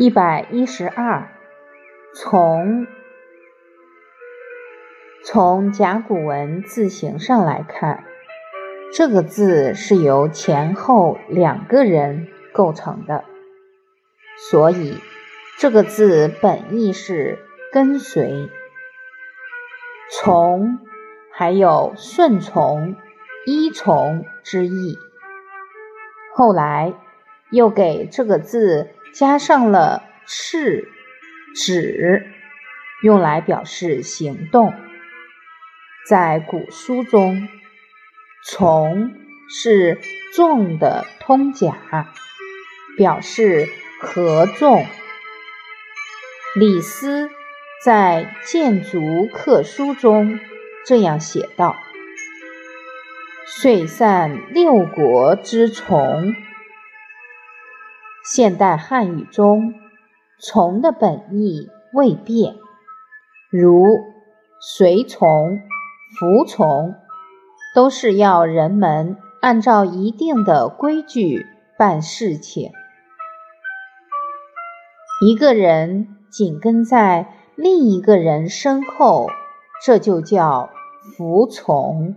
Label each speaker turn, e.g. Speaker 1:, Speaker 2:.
Speaker 1: 一百一十二，从从甲骨文字形上来看，这个字是由前后两个人构成的，所以这个字本意是跟随、从，还有顺从、依从之意。后来又给这个字。加上了“赤”“指”，用来表示行动。在古书中，“从”是纵的通假，表示合纵。李斯在《谏逐客书》中这样写道：“遂散六国之从。”现代汉语中，“从”的本意未变，如随从、服从，都是要人们按照一定的规矩办事情。一个人紧跟在另一个人身后，这就叫服从。